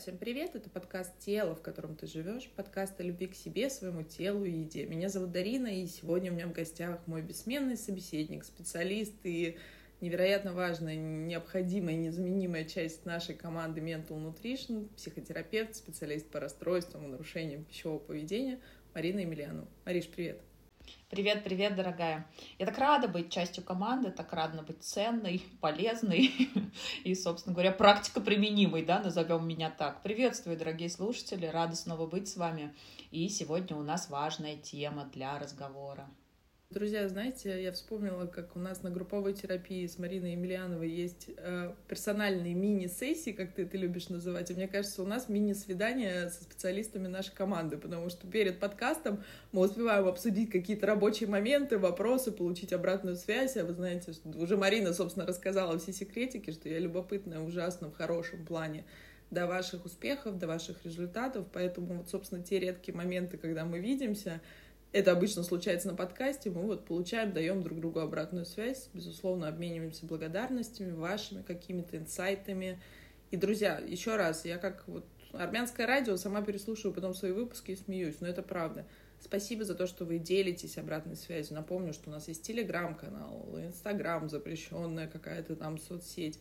всем привет! Это подкаст «Тело, в котором ты живешь», подкаст о любви к себе, своему телу и еде. Меня зовут Дарина, и сегодня у меня в гостях мой бессменный собеседник, специалист и невероятно важная, необходимая, незаменимая часть нашей команды Mental Nutrition, психотерапевт, специалист по расстройствам и нарушениям пищевого поведения Марина Емельянова. Мариш, привет! Привет, привет, дорогая. Я так рада быть частью команды, так рада быть ценной, полезной и, собственно говоря, практика применимой, да, назовем меня так. Приветствую, дорогие слушатели, рада снова быть с вами. И сегодня у нас важная тема для разговора. Друзья, знаете, я вспомнила, как у нас на групповой терапии с Мариной Емельяновой есть э, персональные мини-сессии, как ты это любишь называть. И мне кажется, у нас мини-свидание со специалистами нашей команды, потому что перед подкастом мы успеваем обсудить какие-то рабочие моменты, вопросы, получить обратную связь. А вы знаете, уже Марина, собственно, рассказала все секретики, что я любопытная ужасно в хорошем плане до ваших успехов, до ваших результатов. Поэтому вот, собственно, те редкие моменты, когда мы видимся, это обычно случается на подкасте, мы вот получаем, даем друг другу обратную связь, безусловно, обмениваемся благодарностями, вашими какими-то инсайтами. И, друзья, еще раз, я как вот армянское радио сама переслушиваю потом свои выпуски и смеюсь, но это правда. Спасибо за то, что вы делитесь обратной связью. Напомню, что у нас есть телеграм-канал, инстаграм запрещенная какая-то там соцсеть.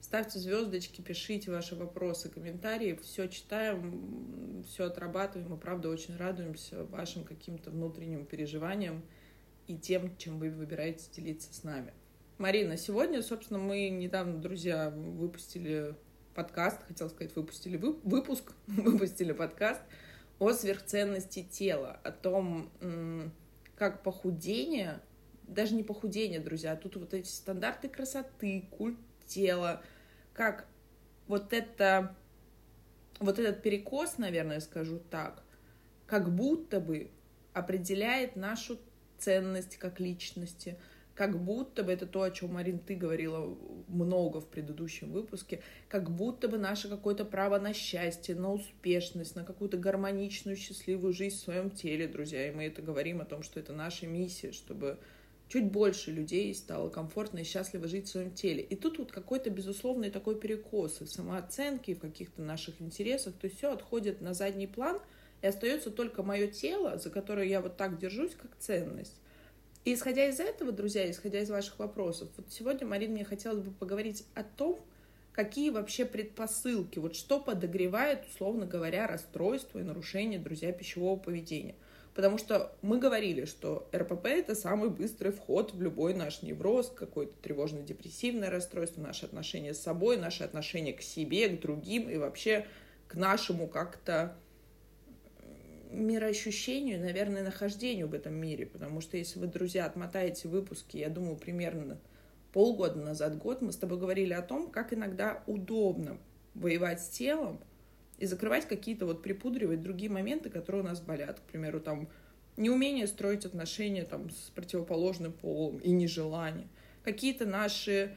Ставьте звездочки, пишите ваши вопросы, комментарии. Все читаем, все отрабатываем. Мы, правда, очень радуемся вашим каким-то внутренним переживаниям и тем, чем вы выбираете делиться с нами. Марина, сегодня, собственно, мы недавно, друзья, выпустили подкаст, хотел сказать, выпустили выпуск, выпустили подкаст о сверхценности тела, о том, как похудение, даже не похудение, друзья, а тут вот эти стандарты красоты, культ тела, как вот это, вот этот перекос, наверное, скажу так, как будто бы определяет нашу ценность как личности, как будто бы это то, о чем, Марин, ты говорила много в предыдущем выпуске, как будто бы наше какое-то право на счастье, на успешность, на какую-то гармоничную, счастливую жизнь в своем теле, друзья. И мы это говорим о том, что это наша миссия, чтобы чуть больше людей стало комфортно и счастливо жить в своем теле. И тут вот какой-то безусловный такой перекос и в самооценке, и в каких-то наших интересах. То есть все отходит на задний план, и остается только мое тело, за которое я вот так держусь, как ценность. И исходя из этого, друзья, исходя из ваших вопросов, вот сегодня, Марина, мне хотелось бы поговорить о том, какие вообще предпосылки, вот что подогревает, условно говоря, расстройство и нарушение, друзья, пищевого поведения – Потому что мы говорили, что РПП — это самый быстрый вход в любой наш невроз, какое-то тревожно-депрессивное расстройство, наши отношения с собой, наши отношения к себе, к другим и вообще к нашему как-то мироощущению, наверное, нахождению в этом мире. Потому что если вы, друзья, отмотаете выпуски, я думаю, примерно полгода назад, год, мы с тобой говорили о том, как иногда удобно воевать с телом, и закрывать какие-то вот припудривать другие моменты, которые у нас болят. К примеру, там неумение строить отношения там с противоположным полом и нежелание. Какие-то наши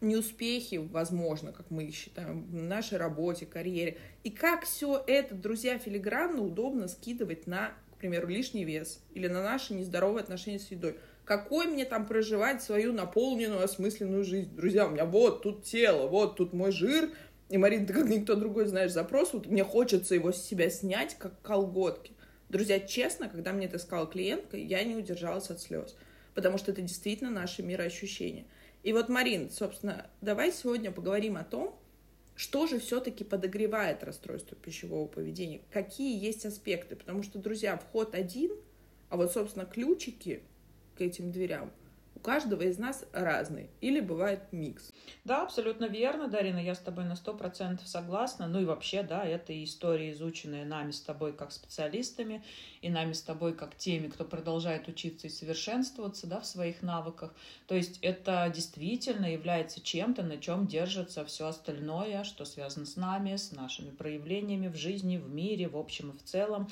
неуспехи, возможно, как мы считаем, в нашей работе, карьере. И как все это, друзья, филигранно удобно скидывать на, к примеру, лишний вес или на наши нездоровые отношения с едой. Какой мне там проживать свою наполненную, осмысленную жизнь? Друзья, у меня вот тут тело, вот тут мой жир, и, Марина, ты как никто другой знаешь запрос, вот мне хочется его с себя снять, как колготки. Друзья, честно, когда мне это сказала клиентка, я не удержалась от слез, потому что это действительно наше мироощущение. И вот, Марин, собственно, давай сегодня поговорим о том, что же все-таки подогревает расстройство пищевого поведения, какие есть аспекты, потому что, друзья, вход один, а вот, собственно, ключики к этим дверям у каждого из нас разный. Или бывает микс. Да, абсолютно верно, Дарина, я с тобой на сто процентов согласна. Ну и вообще, да, это истории, изученные нами с тобой как специалистами, и нами с тобой как теми, кто продолжает учиться и совершенствоваться, да, в своих навыках. То есть это действительно является чем-то, на чем держится все остальное, что связано с нами, с нашими проявлениями в жизни, в мире, в общем и в целом.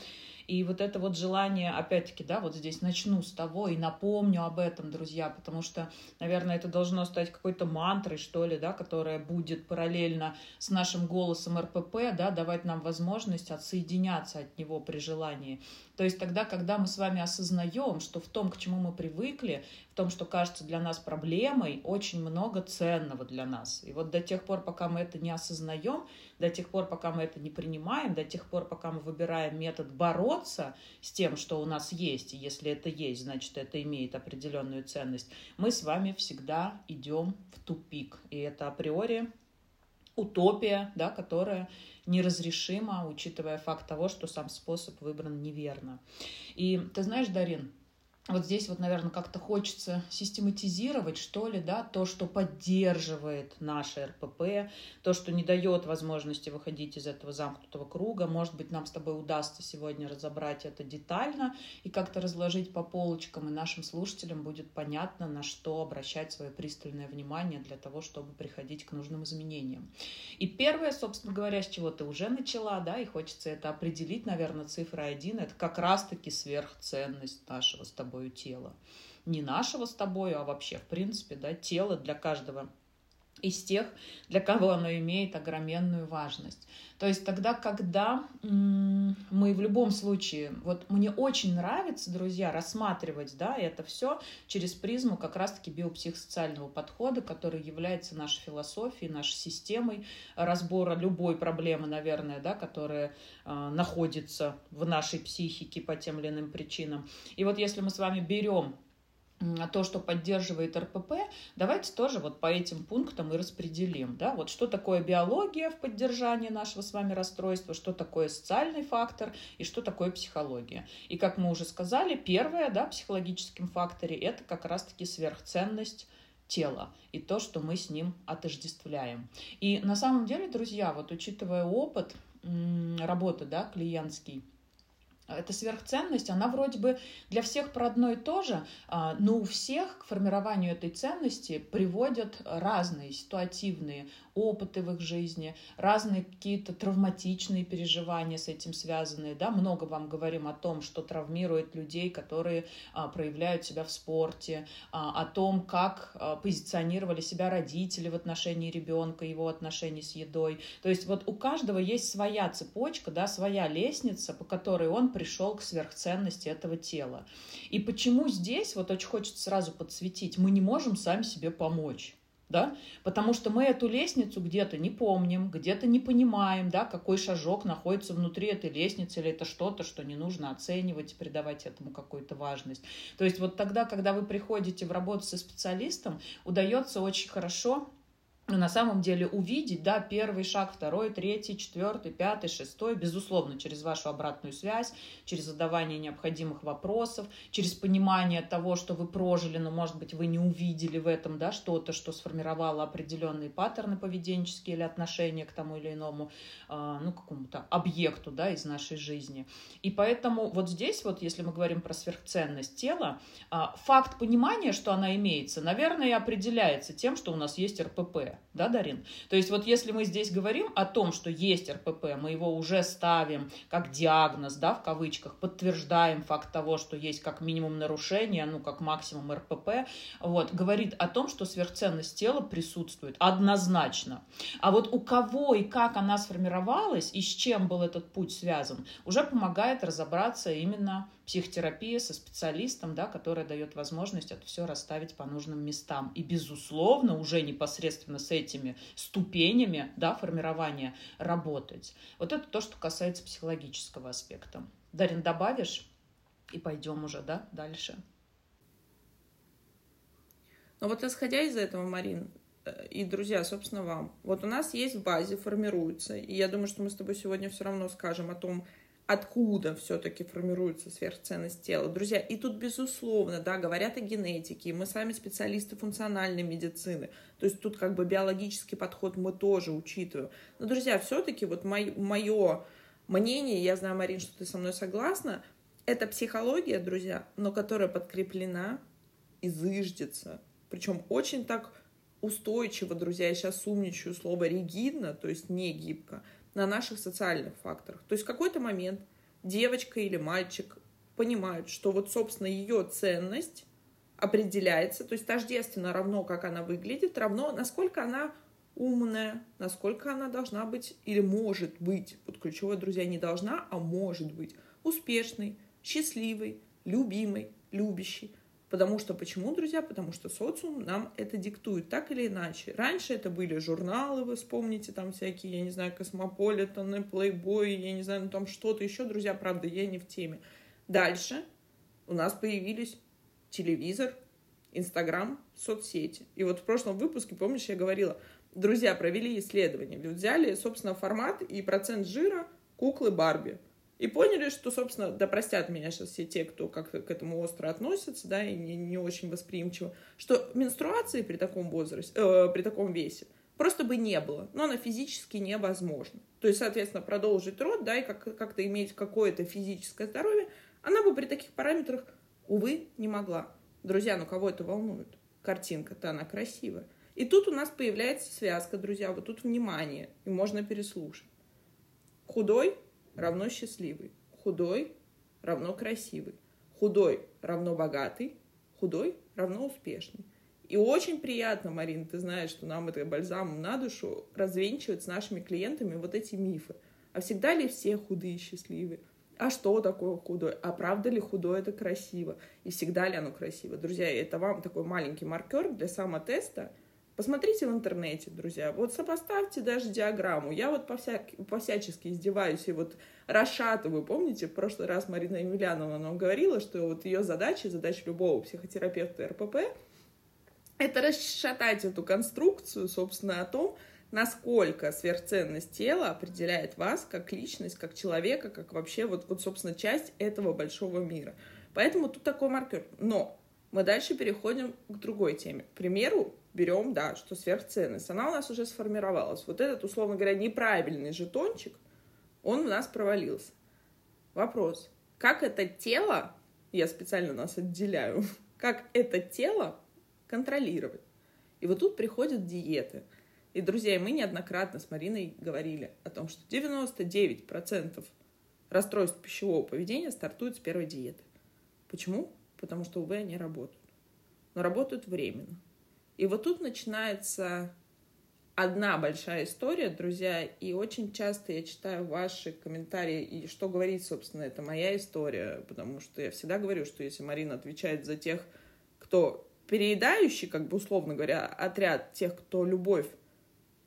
И вот это вот желание, опять-таки, да, вот здесь начну с того и напомню об этом, друзья, потому что, наверное, это должно стать какой-то мантрой, что ли, да, которая будет параллельно с нашим голосом РПП, да, давать нам возможность отсоединяться от него при желании. То есть тогда, когда мы с вами осознаем, что в том, к чему мы привыкли, в том, что кажется для нас проблемой, очень много ценного для нас. И вот до тех пор, пока мы это не осознаем, до тех пор, пока мы это не принимаем, до тех пор, пока мы выбираем метод бороться с тем, что у нас есть, и если это есть, значит, это имеет определенную ценность, мы с вами всегда идем в тупик. И это априори утопия, да, которая неразрешима, учитывая факт того, что сам способ выбран неверно. И ты знаешь, Дарин, вот здесь вот, наверное, как-то хочется систематизировать, что ли, да, то, что поддерживает наше РПП, то, что не дает возможности выходить из этого замкнутого круга. Может быть, нам с тобой удастся сегодня разобрать это детально и как-то разложить по полочкам, и нашим слушателям будет понятно, на что обращать свое пристальное внимание для того, чтобы приходить к нужным изменениям. И первое, собственно говоря, с чего ты уже начала, да, и хочется это определить, наверное, цифра один, это как раз-таки сверхценность нашего с тобой тобою тело. Не нашего с тобою, а вообще, в принципе, да, тело для каждого из тех, для кого оно имеет огроменную важность. То есть тогда, когда мы в любом случае, вот мне очень нравится, друзья, рассматривать, да, это все через призму как раз-таки биопсихосоциального подхода, который является нашей философией, нашей системой разбора любой проблемы, наверное, да, которая э, находится в нашей психике по тем или иным причинам. И вот если мы с вами берем то, что поддерживает РПП, давайте тоже вот по этим пунктам и распределим. Да? Вот что такое биология в поддержании нашего с вами расстройства, что такое социальный фактор и что такое психология. И как мы уже сказали, первое да, в психологическом факторе это как раз-таки сверхценность тела и то, что мы с ним отождествляем. И на самом деле, друзья, вот учитывая опыт работы да, клиентский, эта сверхценность, она вроде бы для всех про одно и то же, а, но у всех к формированию этой ценности приводят разные ситуативные опыты в их жизни, разные какие-то травматичные переживания с этим связанные. Да? Много вам говорим о том, что травмирует людей, которые а, проявляют себя в спорте, а, о том, как позиционировали себя родители в отношении ребенка, его отношений с едой. То есть вот у каждого есть своя цепочка, да, своя лестница, по которой он пришел к сверхценности этого тела. И почему здесь, вот очень хочется сразу подсветить, мы не можем сами себе помочь да, потому что мы эту лестницу где-то не помним, где-то не понимаем, да, какой шажок находится внутри этой лестницы, или это что-то, что не нужно оценивать, придавать этому какую-то важность. То есть вот тогда, когда вы приходите в работу со специалистом, удается очень хорошо на самом деле увидеть, да, первый шаг, второй, третий, четвертый, пятый, шестой, безусловно, через вашу обратную связь, через задавание необходимых вопросов, через понимание того, что вы прожили, но, может быть, вы не увидели в этом, да, что-то, что сформировало определенные паттерны поведенческие или отношения к тому или иному, э, ну, какому-то объекту, да, из нашей жизни. И поэтому вот здесь вот, если мы говорим про сверхценность тела, э, факт понимания, что она имеется, наверное, и определяется тем, что у нас есть РПП, да, Дарин? То есть вот если мы здесь говорим о том, что есть РПП, мы его уже ставим как диагноз, да, в кавычках, подтверждаем факт того, что есть как минимум нарушение, ну, как максимум РПП, вот, говорит о том, что сверхценность тела присутствует однозначно. А вот у кого и как она сформировалась, и с чем был этот путь связан, уже помогает разобраться именно психотерапия со специалистом, да, которая дает возможность это все расставить по нужным местам. И, безусловно, уже непосредственно с этими ступенями да, формирования работать. Вот это то, что касается психологического аспекта. Дарин, добавишь? И пойдем уже, да, дальше. Ну вот исходя из этого, Марин, э, и, друзья, собственно, вам. Вот у нас есть в базе, формируется, и я думаю, что мы с тобой сегодня все равно скажем о том, откуда все-таки формируется сверхценность тела. Друзья, и тут, безусловно, да, говорят о генетике, мы сами специалисты функциональной медицины, то есть тут как бы биологический подход мы тоже учитываем. Но, друзья, все-таки вот мое мнение, я знаю, Марин, что ты со мной согласна, это психология, друзья, но которая подкреплена и зыждется. Причем очень так устойчиво, друзья, я сейчас умничаю слово ригидно, то есть не гибко, на наших социальных факторах. То есть в какой-то момент девочка или мальчик понимают, что вот, собственно, ее ценность определяется, то есть тождественно равно, как она выглядит, равно, насколько она умная, насколько она должна быть или может быть, вот ключевое, друзья, не должна, а может быть, успешной, счастливой, любимой, любящей. Потому что, почему, друзья? Потому что социум нам это диктует, так или иначе. Раньше это были журналы, вы вспомните, там всякие, я не знаю, Космополитены, Плейбой, я не знаю, ну там что-то еще, друзья, правда, я не в теме. Дальше у нас появились телевизор, Инстаграм, соцсети. И вот в прошлом выпуске, помнишь, я говорила, друзья провели исследование, взяли, собственно, формат и процент жира куклы Барби. И поняли, что, собственно, да простят меня сейчас все те, кто как-то к этому остро относятся, да, и не, не очень восприимчиво, что менструации при таком возрасте, э, при таком весе просто бы не было, но она физически невозможна. То есть, соответственно, продолжить род, да, и как- как-то иметь какое-то физическое здоровье, она бы при таких параметрах, увы, не могла. Друзья, ну кого это волнует? Картинка-то она красивая. И тут у нас появляется связка, друзья, вот тут внимание, и можно переслушать. Худой равно счастливый, худой равно красивый, худой равно богатый, худой равно успешный. И очень приятно, Марин, ты знаешь, что нам это бальзамом на душу развенчивать с нашими клиентами вот эти мифы. А всегда ли все худые и счастливые? А что такое худой? А правда ли худой это красиво? И всегда ли оно красиво? Друзья, это вам такой маленький маркер для самотеста. Посмотрите в интернете, друзья. Вот сопоставьте даже диаграмму. Я вот по-всяк... по-всячески издеваюсь и вот расшатываю. Помните, в прошлый раз Марина Емельянова нам говорила, что вот ее задача, задача любого психотерапевта РПП, это расшатать эту конструкцию, собственно, о том, насколько сверхценность тела определяет вас как личность, как человека, как вообще вот, вот собственно, часть этого большого мира. Поэтому тут такой маркер. Но мы дальше переходим к другой теме. К примеру, берем, да, что сверхценность. Она у нас уже сформировалась. Вот этот, условно говоря, неправильный жетончик, он у нас провалился. Вопрос. Как это тело, я специально нас отделяю, как это тело контролировать? И вот тут приходят диеты. И, друзья, мы неоднократно с Мариной говорили о том, что 99% расстройств пищевого поведения стартуют с первой диеты. Почему? Потому что, увы, они работают. Но работают временно. И вот тут начинается одна большая история, друзья, и очень часто я читаю ваши комментарии, и что говорить, собственно, это моя история, потому что я всегда говорю, что если Марина отвечает за тех, кто переедающий, как бы условно говоря, отряд тех, кто любовь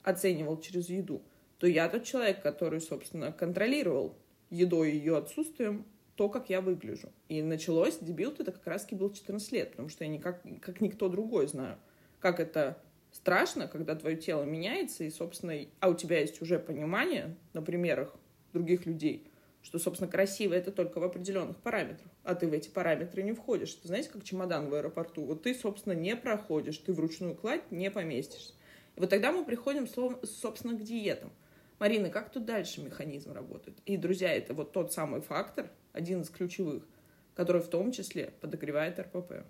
оценивал через еду, то я тот человек, который, собственно, контролировал едой и ее отсутствием то, как я выгляжу. И началось, дебют это как раз-таки был 14 лет, потому что я никак, как никто другой знаю, как это страшно, когда твое тело меняется, и, собственно, а у тебя есть уже понимание на примерах других людей, что, собственно, красиво это только в определенных параметрах, а ты в эти параметры не входишь. Ты знаете, как чемодан в аэропорту. Вот ты, собственно, не проходишь, ты вручную кладь не поместишься. И вот тогда мы приходим, собственно, к диетам. Марина, как тут дальше механизм работает? И, друзья, это вот тот самый фактор, один из ключевых, который в том числе подогревает РПП.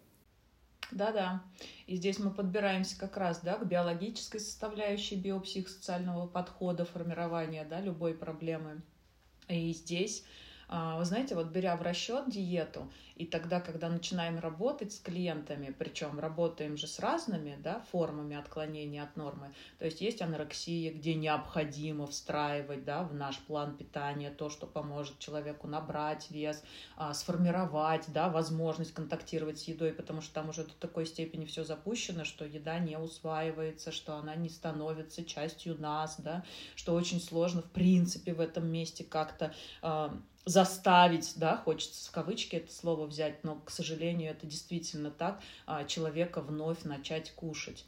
Да-да. И здесь мы подбираемся как раз да, к биологической составляющей биопсихосоциального подхода формирования да, любой проблемы. И здесь вы знаете, вот беря в расчет диету, и тогда, когда начинаем работать с клиентами, причем работаем же с разными да, формами отклонения от нормы, то есть есть анорексия, где необходимо встраивать да, в наш план питания то, что поможет человеку набрать вес, а, сформировать да, возможность контактировать с едой, потому что там уже до такой степени все запущено, что еда не усваивается, что она не становится частью нас, да, что очень сложно в принципе в этом месте как-то а, заставить, да, хочется в кавычки это слово взять, но, к сожалению, это действительно так, а, человека вновь начать кушать.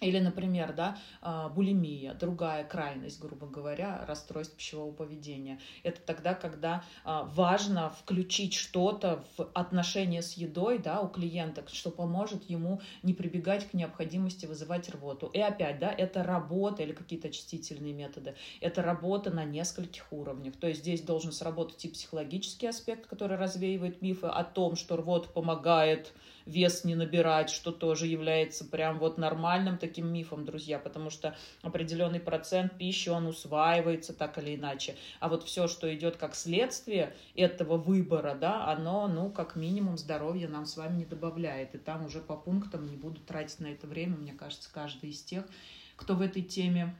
Или, например, да, а, булимия, другая крайность, грубо говоря, расстройств пищевого поведения. Это тогда, когда а, важно включить что-то в отношения с едой да, у клиента, что поможет ему не прибегать к необходимости вызывать рвоту. И опять, да, это работа или какие-то очистительные методы. Это работа на нескольких уровнях. То есть здесь должен сработать и психологический аспект, который развеивает мифы о том, что рвота помогает вес не набирать, что тоже является прям вот нормальным таким мифом, друзья, потому что определенный процент пищи, он усваивается так или иначе. А вот все, что идет как следствие этого выбора, да, оно, ну, как минимум, здоровья нам с вами не добавляет. И там уже по пунктам не буду тратить на это время, мне кажется, каждый из тех, кто в этой теме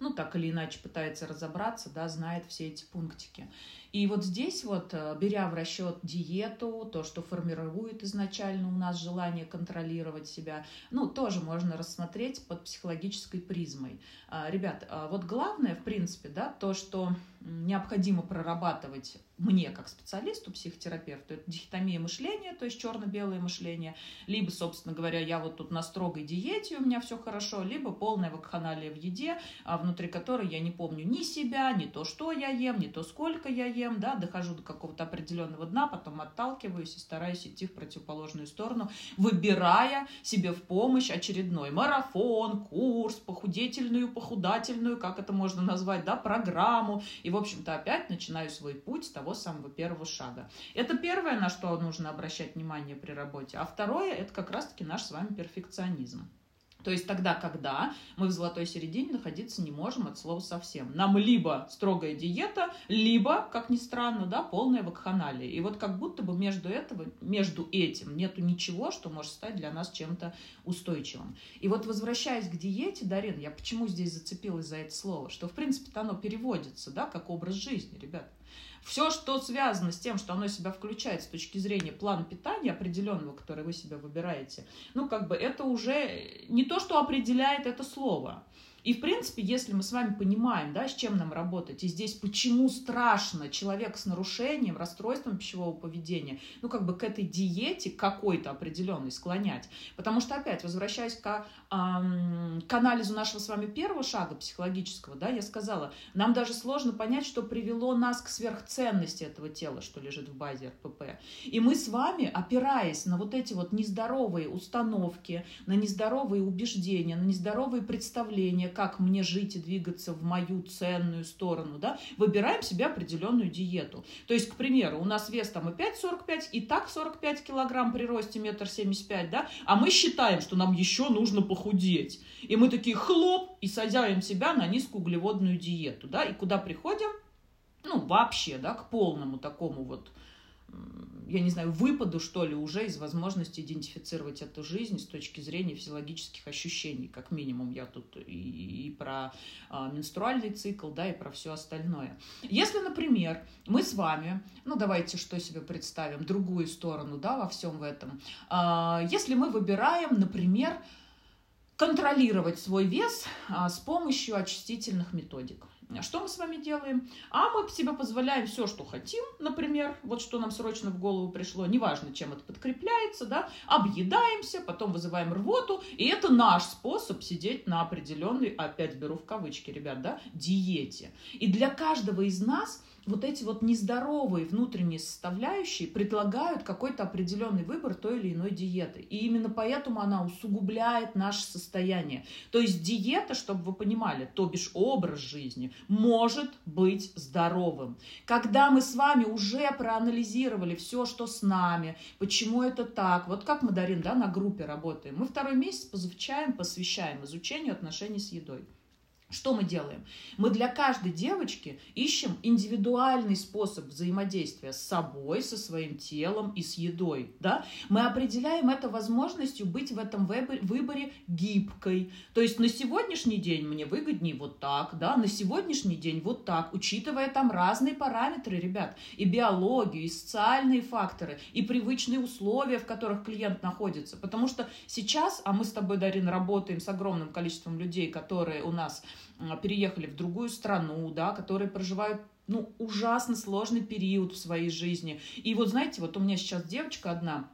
ну, так или иначе пытается разобраться, да, знает все эти пунктики. И вот здесь вот, э, беря в расчет диету, то, что формирует изначально у нас желание контролировать себя, ну, тоже можно рассмотреть под психологической призмой. А, ребят, а вот главное, в принципе, да, то, что необходимо прорабатывать мне как специалисту, психотерапевту, это дихотомия мышления, то есть черно-белое мышление, либо, собственно говоря, я вот тут на строгой диете, у меня все хорошо, либо полная вакханалия в еде, а внутри которой я не помню ни себя, ни то, что я ем, ни то, сколько я ем, да, дохожу до какого-то определенного дна, потом отталкиваюсь и стараюсь идти в противоположную сторону, выбирая себе в помощь очередной марафон, курс, похудительную, похудательную, как это можно назвать, да, программу, и, в общем-то, опять начинаю свой путь с того самого первого шага. Это первое, на что нужно обращать внимание при работе. А второе, это как раз-таки наш с вами перфекционизм. То есть тогда, когда мы в золотой середине находиться не можем от слова совсем. Нам либо строгая диета, либо, как ни странно, да, полная вакханалия. И вот как будто бы между, этого, между этим нету ничего, что может стать для нас чем-то устойчивым. И вот возвращаясь к диете, Дарин, я почему здесь зацепилась за это слово? Что, в принципе оно переводится, да, как образ жизни, ребят. Все, что связано с тем, что оно себя включает с точки зрения плана питания определенного, который вы себе выбираете, ну, как бы это уже не то, что определяет это слово. И, в принципе, если мы с вами понимаем, да, с чем нам работать, и здесь почему страшно человек с нарушением, расстройством пищевого поведения, ну, как бы к этой диете какой-то определенной склонять. Потому что, опять, возвращаясь к, эм, к анализу нашего с вами первого шага психологического, да, я сказала, нам даже сложно понять, что привело нас к сверхценности этого тела, что лежит в базе РПП. И мы с вами, опираясь на вот эти вот нездоровые установки, на нездоровые убеждения, на нездоровые представления, как мне жить и двигаться в мою ценную сторону, да, выбираем себе определенную диету. То есть, к примеру, у нас вес там и 5,45, и так 45 килограмм при росте метр семьдесят пять, да, а мы считаем, что нам еще нужно похудеть. И мы такие хлоп, и садяем себя на низкоуглеводную диету, да, и куда приходим? Ну, вообще, да, к полному такому вот я не знаю, выпаду, что ли, уже из возможности идентифицировать эту жизнь с точки зрения физиологических ощущений, как минимум. Я тут и, и про а, менструальный цикл, да, и про все остальное. Если, например, мы с вами, ну, давайте что себе представим, другую сторону, да, во всем в этом. А, если мы выбираем, например, контролировать свой вес а, с помощью очистительных методик – что мы с вами делаем? А мы себе позволяем все, что хотим, например, вот что нам срочно в голову пришло, неважно, чем это подкрепляется, да, объедаемся, потом вызываем рвоту, и это наш способ сидеть на определенной, опять беру в кавычки, ребят, да, диете. И для каждого из нас вот эти вот нездоровые внутренние составляющие предлагают какой-то определенный выбор той или иной диеты. И именно поэтому она усугубляет наше состояние. То есть диета, чтобы вы понимали, то бишь образ жизни, может быть здоровым. Когда мы с вами уже проанализировали все, что с нами, почему это так, вот как мы, Дарин, да, на группе работаем, мы второй месяц позавчаем, посвящаем изучению отношений с едой. Что мы делаем? Мы для каждой девочки ищем индивидуальный способ взаимодействия с собой, со своим телом и с едой. Да? Мы определяем это возможностью быть в этом выборе гибкой. То есть на сегодняшний день мне выгоднее вот так, да? на сегодняшний день вот так, учитывая там разные параметры, ребят, и биологию, и социальные факторы, и привычные условия, в которых клиент находится. Потому что сейчас, а мы с тобой, Дарина, работаем с огромным количеством людей, которые у нас переехали в другую страну, да, которые проживают ну, ужасно сложный период в своей жизни. И вот, знаете, вот у меня сейчас девочка одна,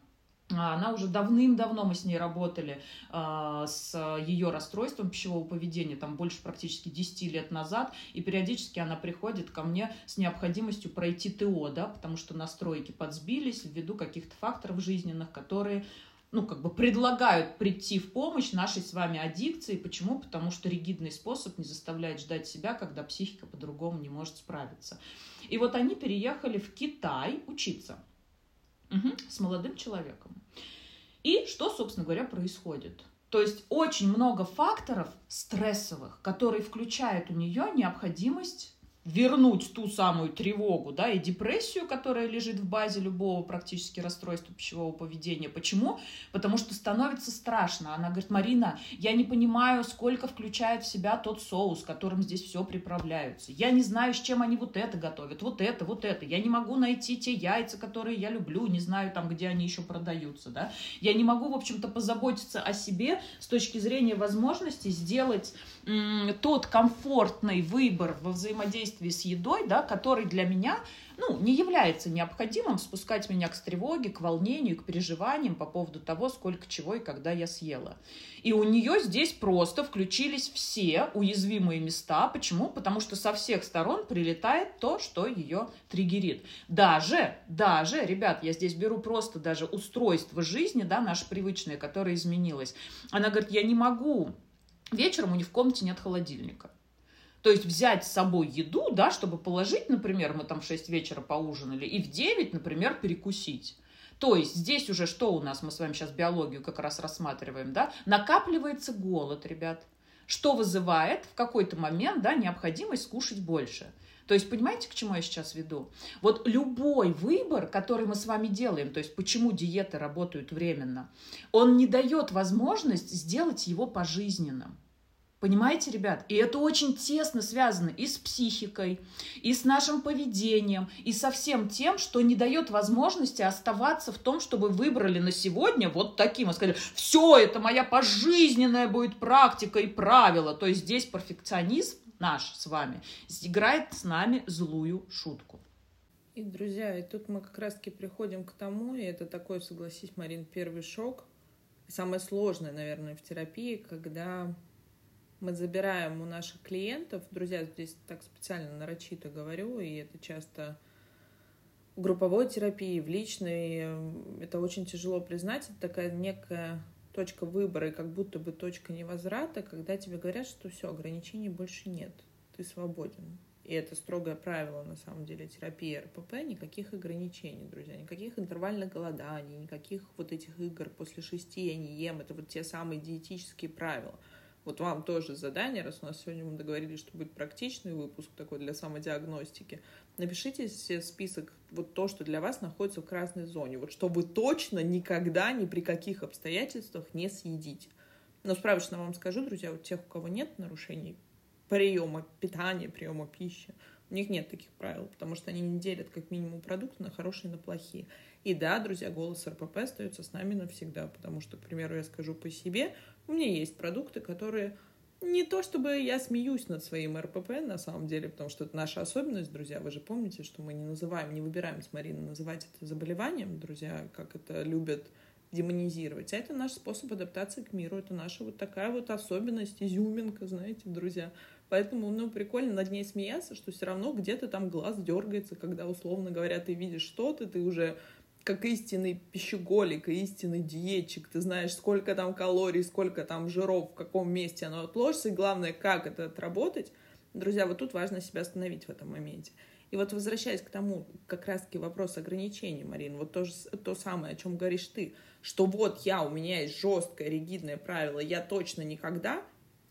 она уже давным-давно мы с ней работали э, с ее расстройством пищевого поведения, там больше практически 10 лет назад, и периодически она приходит ко мне с необходимостью пройти ТО, да, потому что настройки подсбились ввиду каких-то факторов жизненных, которые ну, как бы предлагают прийти в помощь нашей с вами аддикции. Почему? Потому что ригидный способ не заставляет ждать себя, когда психика по-другому не может справиться. И вот они переехали в Китай учиться угу, с молодым человеком. И что, собственно говоря, происходит? То есть очень много факторов стрессовых, которые включают у нее необходимость вернуть ту самую тревогу, да, и депрессию, которая лежит в базе любого практически расстройства пищевого поведения. Почему? Потому что становится страшно. Она говорит, Марина, я не понимаю, сколько включает в себя тот соус, которым здесь все приправляются. Я не знаю, с чем они вот это готовят, вот это, вот это. Я не могу найти те яйца, которые я люблю, не знаю там, где они еще продаются, да. Я не могу, в общем-то, позаботиться о себе с точки зрения возможности сделать м- тот комфортный выбор во взаимодействии взаимодействии с едой, да, который для меня ну, не является необходимым спускать меня к тревоге, к волнению, к переживаниям по поводу того, сколько чего и когда я съела. И у нее здесь просто включились все уязвимые места. Почему? Потому что со всех сторон прилетает то, что ее триггерит. Даже, даже, ребят, я здесь беру просто даже устройство жизни, да, наше привычное, которое изменилось. Она говорит, я не могу вечером у них в комнате нет холодильника. То есть взять с собой еду, да, чтобы положить, например, мы там в 6 вечера поужинали, и в 9, например, перекусить. То есть здесь уже что у нас, мы с вами сейчас биологию как раз рассматриваем, да, накапливается голод, ребят, что вызывает в какой-то момент, да, необходимость скушать больше. То есть, понимаете, к чему я сейчас веду? Вот любой выбор, который мы с вами делаем, то есть почему диеты работают временно, он не дает возможность сделать его пожизненным. Понимаете, ребят? И это очень тесно связано и с психикой, и с нашим поведением, и со всем тем, что не дает возможности оставаться в том, чтобы выбрали на сегодня вот таким. И сказали, все, это моя пожизненная будет практика и правило. То есть здесь перфекционизм наш с вами играет с нами злую шутку. И, друзья, и тут мы как раз-таки приходим к тому, и это такой, согласись, Марин, первый шок, самое сложное, наверное, в терапии, когда мы забираем у наших клиентов, друзья, здесь так специально нарочито говорю, и это часто в групповой терапии, в личной, это очень тяжело признать, это такая некая точка выбора и как будто бы точка невозврата, когда тебе говорят, что все, ограничений больше нет, ты свободен. И это строгое правило, на самом деле, терапии РПП. Никаких ограничений, друзья, никаких интервальных голоданий, никаких вот этих игр после шести я не ем. Это вот те самые диетические правила – вот вам тоже задание, раз у нас сегодня мы договорились, что будет практичный выпуск такой для самодиагностики. Напишите себе список, вот то, что для вас находится в красной зоне. Вот что вы точно никогда, ни при каких обстоятельствах не съедите. Но справочно вам скажу, друзья, вот тех, у кого нет нарушений приема питания, приема пищи, у них нет таких правил, потому что они не делят как минимум продукты на хорошие и на плохие. И да, друзья, голос РПП остается с нами навсегда, потому что, к примеру, я скажу по себе, у меня есть продукты, которые не то чтобы я смеюсь над своим РПП, на самом деле, потому что это наша особенность, друзья. Вы же помните, что мы не называем, не выбираем с Мариной называть это заболеванием, друзья, как это любят демонизировать. А это наш способ адаптации к миру. Это наша вот такая вот особенность, изюминка, знаете, друзья. Поэтому, ну, прикольно над ней смеяться, что все равно где-то там глаз дергается, когда, условно говоря, ты видишь что-то, ты уже как истинный пищеголик истинный диетчик, ты знаешь, сколько там калорий, сколько там жиров, в каком месте оно отложится, и главное, как это отработать. Друзья, вот тут важно себя остановить в этом моменте. И вот возвращаясь к тому, как раз-таки вопрос ограничений, Марин, вот то, же, то самое, о чем говоришь ты, что вот я, у меня есть жесткое, ригидное правило, я точно никогда,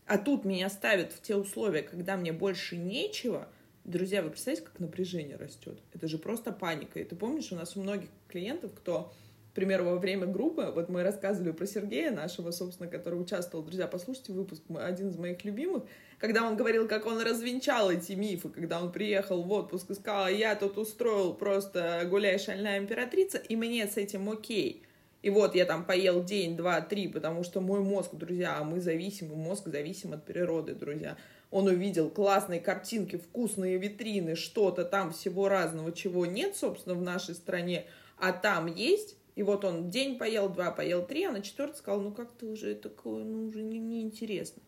а тут меня ставят в те условия, когда мне больше нечего – Друзья, вы представляете, как напряжение растет? Это же просто паника. И ты помнишь, у нас у многих клиентов, кто, к примеру, во время группы, вот мы рассказывали про Сергея нашего, собственно, который участвовал. Друзья, послушайте выпуск, один из моих любимых, когда он говорил, как он развенчал эти мифы, когда он приехал в отпуск и сказал, я тут устроил просто гуляй шальная императрица, и мне с этим окей. И вот я там поел день, два, три, потому что мой мозг, друзья, а мы зависимы, мозг зависим от природы, друзья он увидел классные картинки, вкусные витрины, что-то там всего разного, чего нет, собственно, в нашей стране, а там есть, и вот он день поел, два поел, три, а на четвертый сказал, ну как-то уже такое, ну уже неинтересно.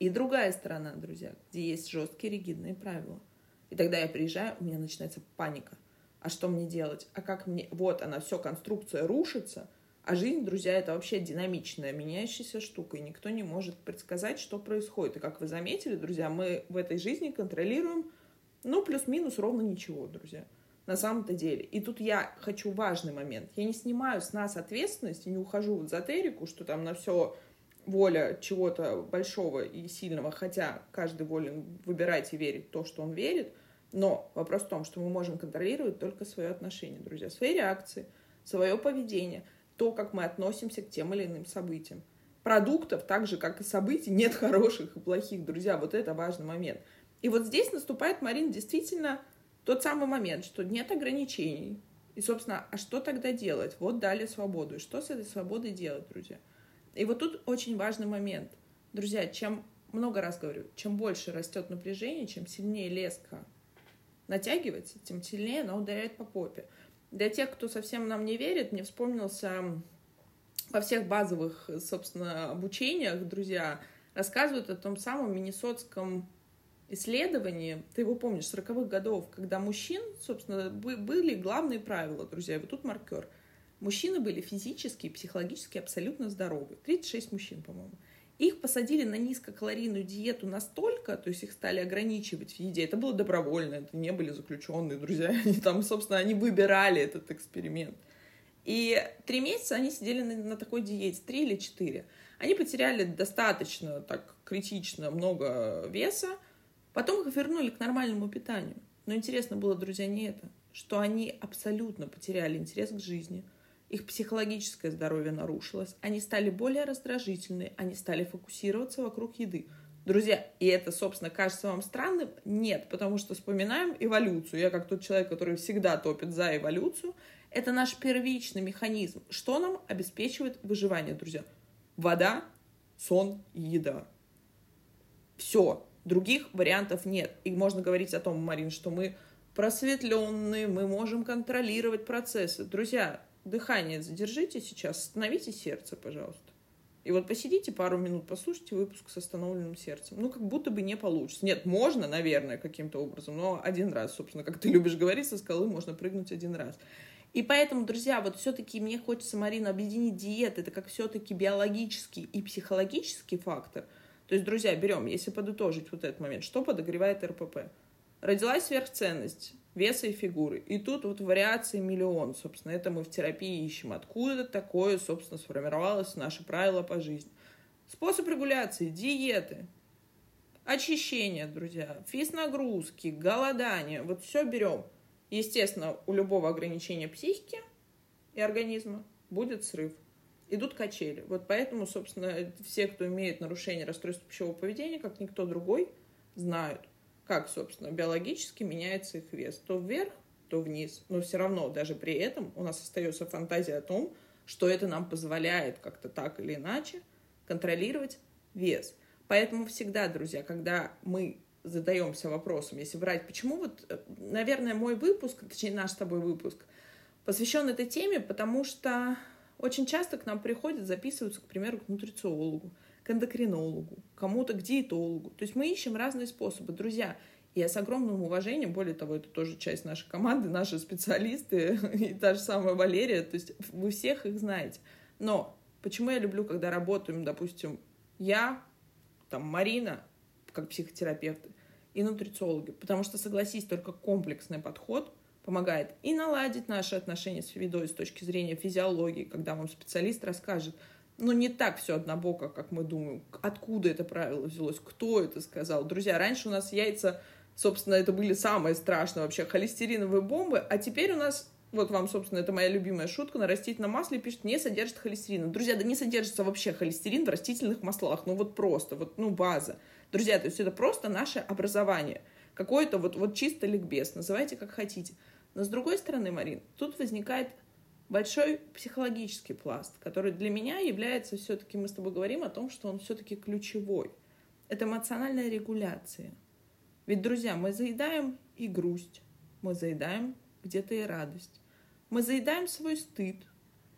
Не, не и другая сторона, друзья, где есть жесткие ригидные правила. И тогда я приезжаю, у меня начинается паника. А что мне делать? А как мне... Вот она, все, конструкция рушится – а жизнь, друзья, это вообще динамичная, меняющаяся штука, и никто не может предсказать, что происходит. И как вы заметили, друзья, мы в этой жизни контролируем, ну, плюс-минус ровно ничего, друзья, на самом-то деле. И тут я хочу важный момент. Я не снимаю с нас ответственность и не ухожу в эзотерику, что там на все воля чего-то большого и сильного, хотя каждый волен выбирать и верить то, что он верит, но вопрос в том, что мы можем контролировать только свое отношение, друзья, свои реакции, свое поведение, то, как мы относимся к тем или иным событиям. Продуктов, так же, как и событий, нет хороших и плохих, друзья, вот это важный момент. И вот здесь наступает, Марин, действительно тот самый момент, что нет ограничений. И, собственно, а что тогда делать? Вот дали свободу. И что с этой свободой делать, друзья? И вот тут очень важный момент. Друзья, чем, много раз говорю, чем больше растет напряжение, чем сильнее леска натягивается, тем сильнее она ударяет по попе. Для тех, кто совсем нам не верит, мне вспомнился во всех базовых, собственно, обучениях, друзья, рассказывают о том самом миннесотском исследовании, ты его помнишь, 40-х годов, когда мужчин, собственно, были главные правила, друзья, вот тут маркер. Мужчины были физически и психологически абсолютно здоровы. 36 мужчин, по-моему. Их посадили на низкокалорийную диету настолько, то есть их стали ограничивать в еде. Это было добровольно, это не были заключенные друзья. Они там, собственно, они выбирали этот эксперимент. И три месяца они сидели на, на такой диете, три или четыре. Они потеряли достаточно так критично много веса, потом их вернули к нормальному питанию. Но интересно было, друзья, не это, что они абсолютно потеряли интерес к жизни – их психологическое здоровье нарушилось, они стали более раздражительны, они стали фокусироваться вокруг еды. Друзья, и это, собственно, кажется вам странным? Нет, потому что вспоминаем эволюцию. Я как тот человек, который всегда топит за эволюцию. Это наш первичный механизм. Что нам обеспечивает выживание, друзья? Вода, сон еда. Все. Других вариантов нет. И можно говорить о том, Марин, что мы просветленные, мы можем контролировать процессы. Друзья, дыхание задержите сейчас, остановите сердце, пожалуйста. И вот посидите пару минут, послушайте выпуск с остановленным сердцем. Ну, как будто бы не получится. Нет, можно, наверное, каким-то образом, но один раз, собственно, как ты любишь говорить, со скалы можно прыгнуть один раз. И поэтому, друзья, вот все-таки мне хочется, Марина, объединить диет. Это как все-таки биологический и психологический фактор. То есть, друзья, берем, если подытожить вот этот момент, что подогревает РПП? Родилась сверхценность веса и фигуры. И тут вот вариации миллион, собственно, это мы в терапии ищем. Откуда такое, собственно, сформировалось наше правило по жизни. Способ регуляции, диеты, очищение, друзья, физ-нагрузки, голодание. Вот все берем. Естественно, у любого ограничения психики и организма будет срыв. Идут качели. Вот поэтому, собственно, все, кто имеет нарушение расстройства пищевого поведения, как никто другой, знают, как, собственно, биологически меняется их вес. То вверх, то вниз. Но все равно, даже при этом, у нас остается фантазия о том, что это нам позволяет как-то так или иначе контролировать вес. Поэтому всегда, друзья, когда мы задаемся вопросом, если брать, почему вот, э, наверное, мой выпуск, точнее наш с тобой выпуск, посвящен этой теме, потому что очень часто к нам приходят, записываются, к примеру, к нутрициологу эндокринологу, кому-то к диетологу. То есть мы ищем разные способы. Друзья, я с огромным уважением, более того, это тоже часть нашей команды, наши специалисты и та же самая Валерия, то есть вы всех их знаете. Но почему я люблю, когда работаем, допустим, я, там, Марина, как психотерапевты, и нутрициологи, потому что, согласись, только комплексный подход помогает и наладить наши отношения с едой с точки зрения физиологии, когда вам специалист расскажет, ну, не так все однобоко, как мы думаем. Откуда это правило взялось? Кто это сказал? Друзья, раньше у нас яйца, собственно, это были самые страшные вообще холестериновые бомбы, а теперь у нас вот вам, собственно, это моя любимая шутка. На растительном масле пишет, не содержит холестерина. Друзья, да не содержится вообще холестерин в растительных маслах. Ну вот просто, вот, ну база. Друзья, то есть это просто наше образование. Какое-то вот, вот чисто ликбез. Называйте как хотите. Но с другой стороны, Марин, тут возникает большой психологический пласт, который для меня является все-таки, мы с тобой говорим о том, что он все-таки ключевой. Это эмоциональная регуляция. Ведь, друзья, мы заедаем и грусть, мы заедаем где-то и радость, мы заедаем свой стыд.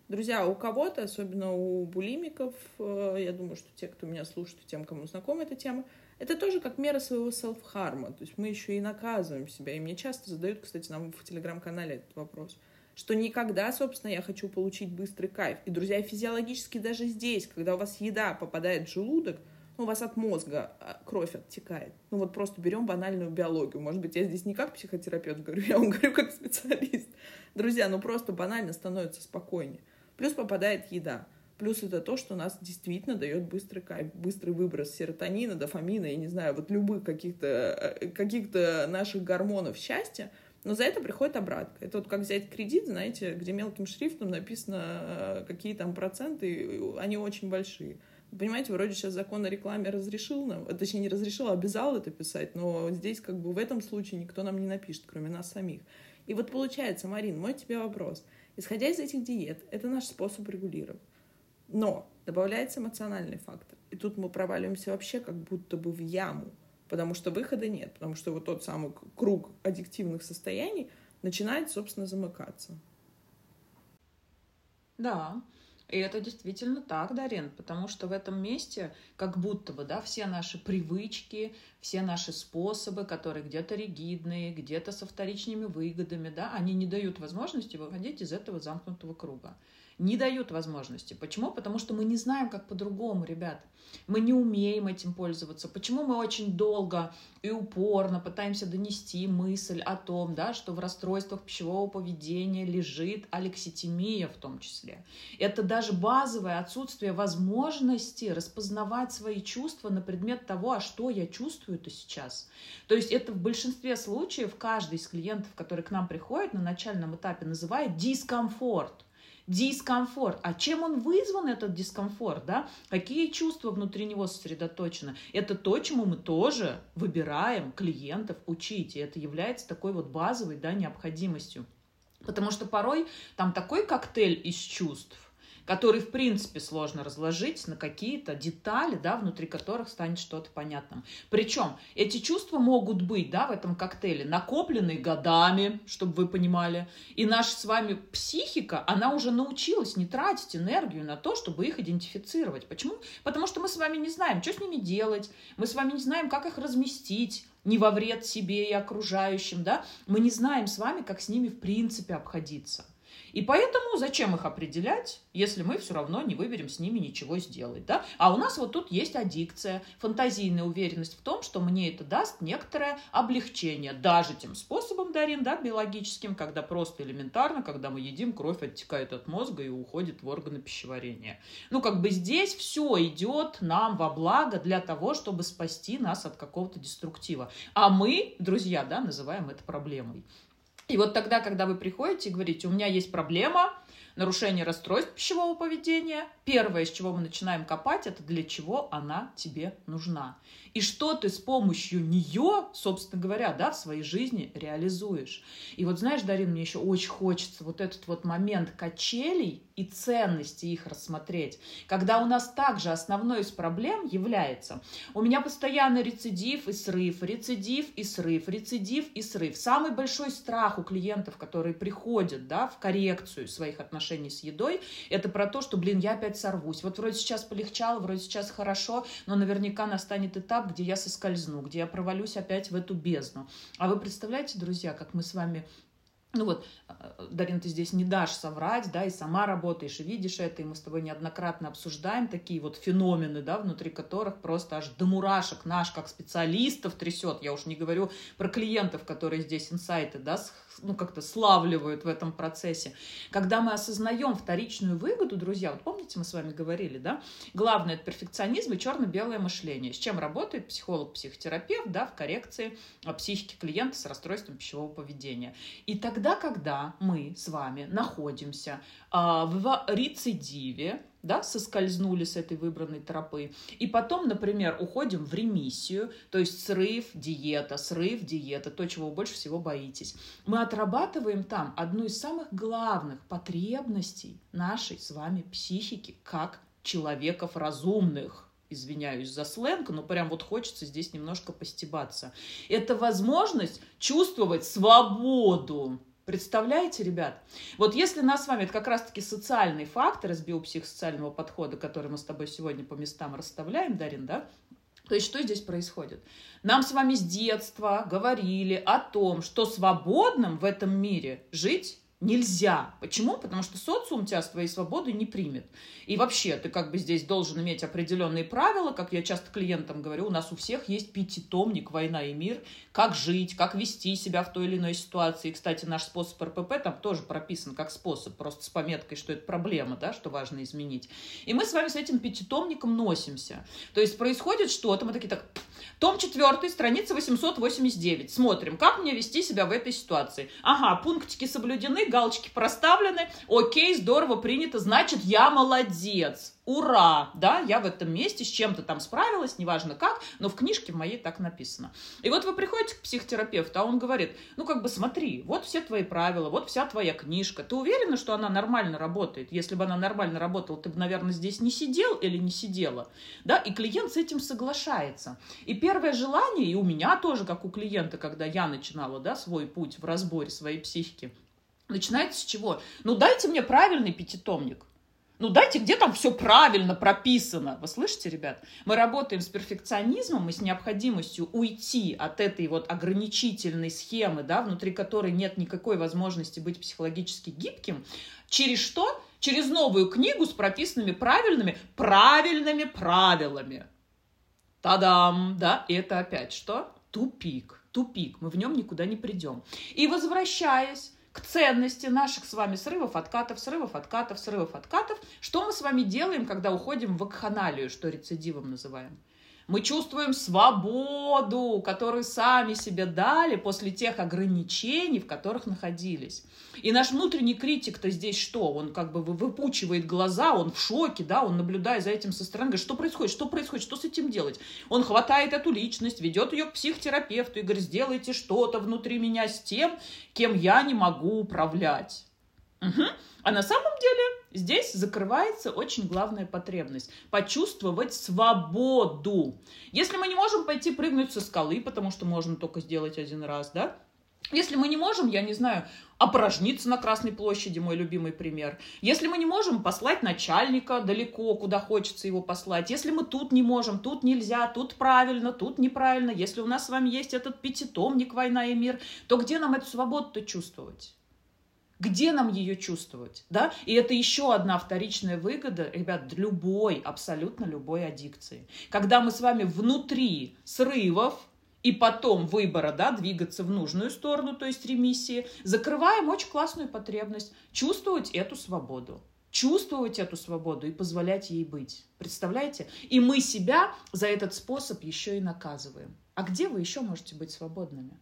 Друзья, у кого-то, особенно у булимиков, э, я думаю, что те, кто меня слушает, тем, кому знакома эта тема, это тоже как мера своего селф-харма. То есть мы еще и наказываем себя. И мне часто задают, кстати, нам в телеграм-канале этот вопрос – что никогда, собственно, я хочу получить быстрый кайф. И, друзья, физиологически даже здесь, когда у вас еда попадает в желудок, ну, у вас от мозга а, кровь оттекает. Ну, вот просто берем банальную биологию. Может быть, я здесь не как психотерапевт говорю, я вам говорю как специалист. Друзья, ну просто банально становится спокойнее. Плюс попадает еда. Плюс это то, что нас действительно дает быстрый кайф, быстрый выброс серотонина, дофамина, я не знаю, вот любых каких-то э, каких наших гормонов счастья, но за это приходит обратка. Это вот как взять кредит, знаете, где мелким шрифтом написано, э, какие там проценты, они очень большие. Понимаете, вроде сейчас закон о рекламе разрешил нам, э, точнее не разрешил, а обязал это писать, но здесь как бы в этом случае никто нам не напишет, кроме нас самих. И вот получается, Марин, мой тебе вопрос. Исходя из этих диет, это наш способ регулировать. Но добавляется эмоциональный фактор. И тут мы проваливаемся вообще как будто бы в яму, потому что выхода нет, потому что вот тот самый круг аддиктивных состояний начинает, собственно, замыкаться. Да, и это действительно так, Дарин, потому что в этом месте как будто бы, да, все наши привычки, все наши способы, которые где-то ригидные, где-то со вторичными выгодами, да, они не дают возможности выходить из этого замкнутого круга не дают возможности. Почему? Потому что мы не знаем, как по-другому, ребят. Мы не умеем этим пользоваться. Почему мы очень долго и упорно пытаемся донести мысль о том, да, что в расстройствах пищевого поведения лежит алекситимия в том числе. Это даже базовое отсутствие возможности распознавать свои чувства на предмет того, а что я чувствую-то сейчас. То есть это в большинстве случаев каждый из клиентов, который к нам приходит на начальном этапе, называет дискомфорт дискомфорт. А чем он вызван, этот дискомфорт, да? Какие чувства внутри него сосредоточены? Это то, чему мы тоже выбираем клиентов учить. И это является такой вот базовой, да, необходимостью. Потому что порой там такой коктейль из чувств, который, в принципе, сложно разложить на какие-то детали, да, внутри которых станет что-то понятным. Причем эти чувства могут быть, да, в этом коктейле накопленные годами, чтобы вы понимали. И наша с вами психика, она уже научилась не тратить энергию на то, чтобы их идентифицировать. Почему? Потому что мы с вами не знаем, что с ними делать, мы с вами не знаем, как их разместить, не во вред себе и окружающим, да, мы не знаем с вами, как с ними в принципе обходиться. И поэтому зачем их определять, если мы все равно не выберем с ними ничего сделать, да? А у нас вот тут есть аддикция, фантазийная уверенность в том, что мне это даст некоторое облегчение, даже тем способом, Дарин, да, биологическим, когда просто элементарно, когда мы едим, кровь оттекает от мозга и уходит в органы пищеварения. Ну, как бы здесь все идет нам во благо для того, чтобы спасти нас от какого-то деструктива. А мы, друзья, да, называем это проблемой. И вот тогда, когда вы приходите и говорите, у меня есть проблема, нарушение расстройств пищевого поведения, первое, с чего мы начинаем копать, это для чего она тебе нужна. И что ты с помощью нее, собственно говоря, да, в своей жизни реализуешь. И вот знаешь, Дарин, мне еще очень хочется вот этот вот момент качелей и ценности их рассмотреть, когда у нас также основной из проблем является, у меня постоянно рецидив и срыв, рецидив и срыв, рецидив и срыв. Самый большой страх у клиентов, которые приходят да, в коррекцию своих отношений с едой, это про то, что, блин, я опять сорвусь. Вот вроде сейчас полегчало, вроде сейчас хорошо, но наверняка настанет этап, где я соскользну, где я провалюсь опять в эту бездну. А вы представляете, друзья, как мы с вами ну вот, э, Дарин, ты здесь не дашь соврать, да, и сама работаешь, и видишь это, и мы с тобой неоднократно обсуждаем такие вот феномены, да, внутри которых просто аж до мурашек наш как специалистов трясет. Я уж не говорю про клиентов, которые здесь инсайты, да, ну, как-то славливают в этом процессе. Когда мы осознаем вторичную выгоду, друзья, вот помните, мы с вами говорили, да, главное это перфекционизм и черно-белое мышление. С чем работает психолог-психотерапевт, да, в коррекции а, психики клиента с расстройством пищевого поведения. И тогда, когда мы с вами находимся а, в рецидиве, да, соскользнули с этой выбранной тропы. И потом, например, уходим в ремиссию, то есть срыв, диета, срыв, диета, то, чего вы больше всего боитесь. Мы отрабатываем там одну из самых главных потребностей нашей с вами психики, как человеков разумных извиняюсь за сленг, но прям вот хочется здесь немножко постебаться. Это возможность чувствовать свободу, Представляете, ребят? Вот если нас с вами, это как раз-таки социальный фактор из биопсихосоциального подхода, который мы с тобой сегодня по местам расставляем, Дарин, да? То есть что здесь происходит? Нам с вами с детства говорили о том, что свободным в этом мире жить Нельзя. Почему? Потому что социум тебя с твоей свободой не примет. И вообще, ты как бы здесь должен иметь определенные правила. Как я часто клиентам говорю, у нас у всех есть пятитомник «Война и мир». Как жить, как вести себя в той или иной ситуации. И, кстати, наш способ РПП там тоже прописан как способ, просто с пометкой, что это проблема, да, что важно изменить. И мы с вами с этим пятитомником носимся. То есть происходит что-то, мы такие так, том 4, страница 889. Смотрим, как мне вести себя в этой ситуации. Ага, пунктики соблюдены, галочки проставлены. Окей, здорово, принято, значит, я молодец ура, да, я в этом месте с чем-то там справилась, неважно как, но в книжке в моей так написано. И вот вы приходите к психотерапевту, а он говорит, ну как бы смотри, вот все твои правила, вот вся твоя книжка, ты уверена, что она нормально работает? Если бы она нормально работала, ты бы, наверное, здесь не сидел или не сидела, да, и клиент с этим соглашается. И первое желание, и у меня тоже, как у клиента, когда я начинала, да, свой путь в разборе своей психики, начинается с чего? Ну дайте мне правильный пятитомник. Ну дайте, где там все правильно прописано. Вы слышите, ребят? Мы работаем с перфекционизмом и с необходимостью уйти от этой вот ограничительной схемы, да, внутри которой нет никакой возможности быть психологически гибким. Через что? Через новую книгу с прописанными правильными, правильными правилами. Тадам! Да, и это опять что? Тупик. Тупик. Мы в нем никуда не придем. И возвращаясь к ценности наших с вами срывов, откатов, срывов, откатов, срывов, откатов. Что мы с вами делаем, когда уходим в вакханалию, что рецидивом называем? Мы чувствуем свободу, которую сами себе дали после тех ограничений, в которых находились. И наш внутренний критик-то здесь что? Он как бы выпучивает глаза, он в шоке, да, он наблюдает за этим со стороны, говорит, что происходит, что происходит, что с этим делать? Он хватает эту личность, ведет ее к психотерапевту и говорит, сделайте что-то внутри меня с тем, кем я не могу управлять. Угу. А на самом деле здесь закрывается очень главная потребность – почувствовать свободу. Если мы не можем пойти прыгнуть со скалы, потому что можно только сделать один раз, да, если мы не можем, я не знаю, опорожниться на Красной площади, мой любимый пример. Если мы не можем послать начальника далеко, куда хочется его послать. Если мы тут не можем, тут нельзя, тут правильно, тут неправильно. Если у нас с вами есть этот пятитомник «Война и мир», то где нам эту свободу-то чувствовать? Где нам ее чувствовать? Да? И это еще одна вторичная выгода, ребят, любой, абсолютно любой аддикции. Когда мы с вами внутри срывов, и потом выбора, да, двигаться в нужную сторону, то есть ремиссии, закрываем очень классную потребность чувствовать эту свободу. Чувствовать эту свободу и позволять ей быть. Представляете? И мы себя за этот способ еще и наказываем. А где вы еще можете быть свободными?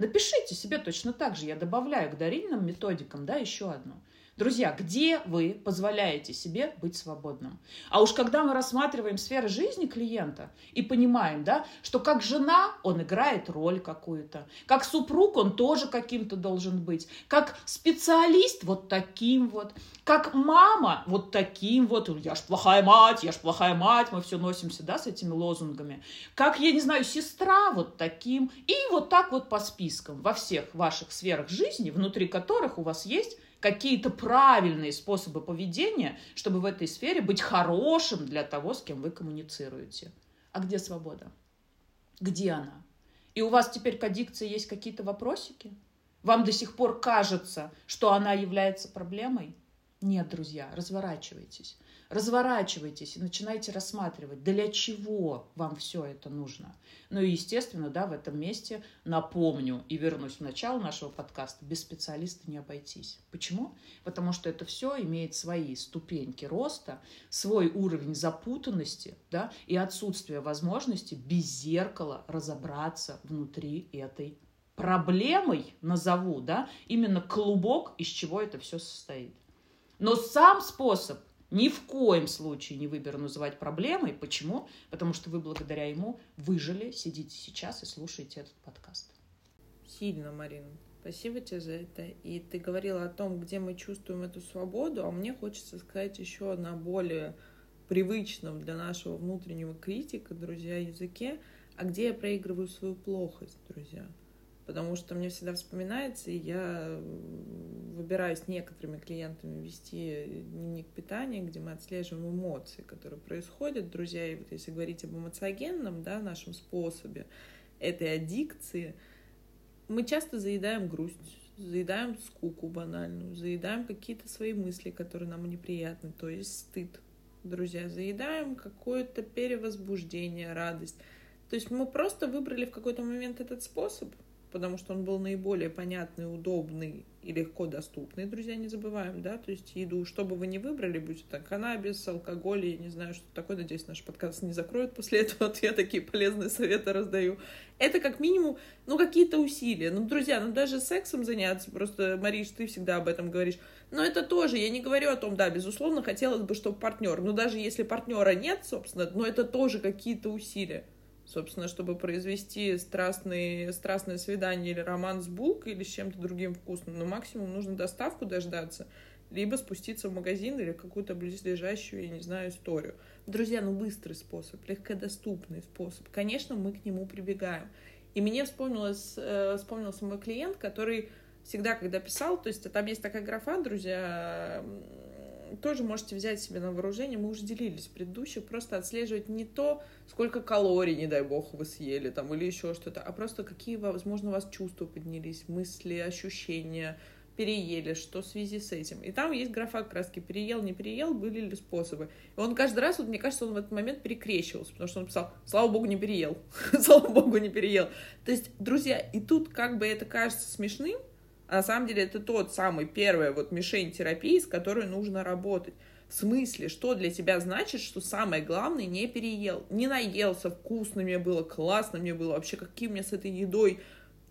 Напишите себе точно так же. Я добавляю к дарильным методикам, да, еще одну. Друзья, где вы позволяете себе быть свободным? А уж когда мы рассматриваем сферы жизни клиента и понимаем, да, что как жена он играет роль какую-то, как супруг он тоже каким-то должен быть, как специалист вот таким вот, как мама вот таким вот, я ж плохая мать, я ж плохая мать, мы все носимся, да, с этими лозунгами, как, я не знаю, сестра вот таким, и вот так вот по спискам во всех ваших сферах жизни, внутри которых у вас есть какие-то правильные способы поведения, чтобы в этой сфере быть хорошим для того, с кем вы коммуницируете. А где свобода? Где она? И у вас теперь к аддикции есть какие-то вопросики? Вам до сих пор кажется, что она является проблемой? Нет, друзья, разворачивайтесь разворачивайтесь и начинайте рассматривать, для чего вам все это нужно. Ну и, естественно, да, в этом месте напомню и вернусь в начало нашего подкаста, без специалиста не обойтись. Почему? Потому что это все имеет свои ступеньки роста, свой уровень запутанности, да, и отсутствие возможности без зеркала разобраться внутри этой проблемой, назову, да, именно клубок, из чего это все состоит. Но сам способ ни в коем случае не выберу называть проблемой. Почему? Потому что вы благодаря ему выжили, сидите сейчас и слушаете этот подкаст. Сильно, Марина. Спасибо тебе за это. И ты говорила о том, где мы чувствуем эту свободу, а мне хочется сказать еще на более привычном для нашего внутреннего критика, друзья, языке, а где я проигрываю свою плохость, друзья потому что мне всегда вспоминается, и я выбираю с некоторыми клиентами вести дневник питания, где мы отслеживаем эмоции, которые происходят, друзья, и вот если говорить об эмоциогенном, да, нашем способе этой аддикции, мы часто заедаем грусть, заедаем скуку банальную, заедаем какие-то свои мысли, которые нам неприятны, то есть стыд. Друзья, заедаем какое-то перевозбуждение, радость. То есть мы просто выбрали в какой-то момент этот способ, потому что он был наиболее понятный, удобный и легко доступный, друзья, не забываем, да, то есть еду, что бы вы ни выбрали, будь это каннабис, алкоголь, я не знаю, что такое, надеюсь, наш подкаст не закроют после этого, вот я такие полезные советы раздаю. Это как минимум, ну, какие-то усилия. Ну, друзья, ну, даже сексом заняться, просто, Мариш, ты всегда об этом говоришь, но это тоже, я не говорю о том, да, безусловно, хотелось бы, чтобы партнер, но даже если партнера нет, собственно, но это тоже какие-то усилия собственно, чтобы произвести страстные, страстное свидание или роман с булкой или с чем-то другим вкусным, но максимум нужно доставку дождаться, либо спуститься в магазин или какую-то близлежащую, я не знаю, историю. Друзья, ну быстрый способ, легкодоступный способ. Конечно, мы к нему прибегаем. И мне вспомнилось, э, вспомнился мой клиент, который всегда, когда писал, то есть там есть такая графа, друзья, тоже можете взять себе на вооружение. Мы уже делились в предыдущих. Просто отслеживать не то, сколько калорий, не дай бог, вы съели там или еще что-то, а просто какие, возможно, у вас чувства поднялись, мысли, ощущения, переели, что в связи с этим. И там есть графа раз переел, не переел, были ли способы. И он каждый раз, вот мне кажется, он в этот момент перекрещивался, потому что он писал, слава богу, не переел, слава богу, не переел. То есть, друзья, и тут как бы это кажется смешным, а на самом деле это тот самый первый вот мишень терапии, с которой нужно работать. В смысле, что для тебя значит, что самое главное не переел, не наелся, вкусно мне было, классно мне было, вообще какие у меня с этой едой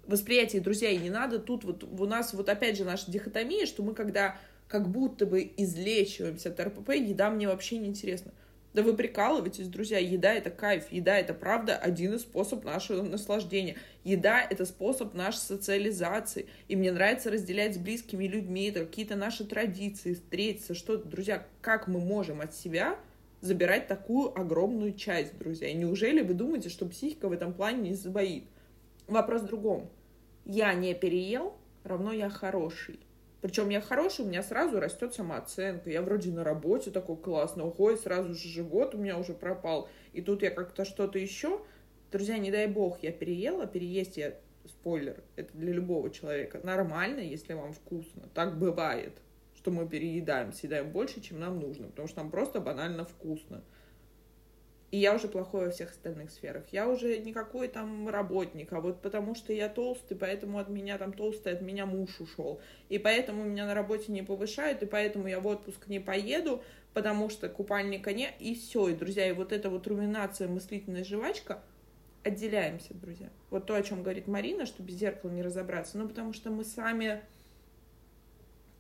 восприятие, друзья, и не надо тут вот у нас вот опять же наша дихотомия, что мы когда как будто бы излечиваемся от РПП, еда мне вообще не интересна. Да вы прикалываетесь, друзья, еда это кайф, еда это правда один из способов нашего наслаждения. Еда это способ нашей социализации. И мне нравится разделять с близкими людьми, это какие-то наши традиции, встретиться, что друзья, как мы можем от себя забирать такую огромную часть, друзья. И неужели вы думаете, что психика в этом плане не забоит? Вопрос в другом. Я не переел, равно я хороший. Причем я хороший, у меня сразу растет самооценка. Я вроде на работе такой классно, уходит, сразу же живот у меня уже пропал. И тут я как-то что-то еще. Друзья, не дай бог, я переела, переесть я, спойлер, это для любого человека, нормально, если вам вкусно. Так бывает, что мы переедаем, съедаем больше, чем нам нужно, потому что нам просто банально вкусно. И я уже плохой во всех остальных сферах. Я уже никакой там работник, а вот потому что я толстый, поэтому от меня там толстый, от меня муж ушел. И поэтому меня на работе не повышают, и поэтому я в отпуск не поеду, потому что купальника нет, и все. И, друзья, и вот эта вот руминация, мыслительная жвачка, отделяемся, друзья. Вот то, о чем говорит Марина, что без зеркала не разобраться. Ну, потому что мы сами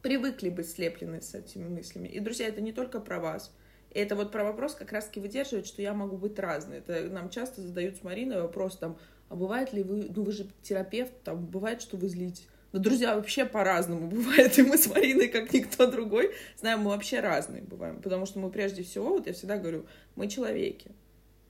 привыкли быть слеплены с этими мыслями. И, друзья, это не только про вас. Это вот про вопрос как раз-таки выдерживает, что я могу быть разной. Это нам часто задают с Мариной вопрос там, а бывает ли вы, ну вы же терапевт, там бывает, что вы злитесь. Но, друзья, вообще по-разному бывает, и мы с Мариной, как никто другой, знаем, мы вообще разные бываем, потому что мы прежде всего, вот я всегда говорю, мы человеки,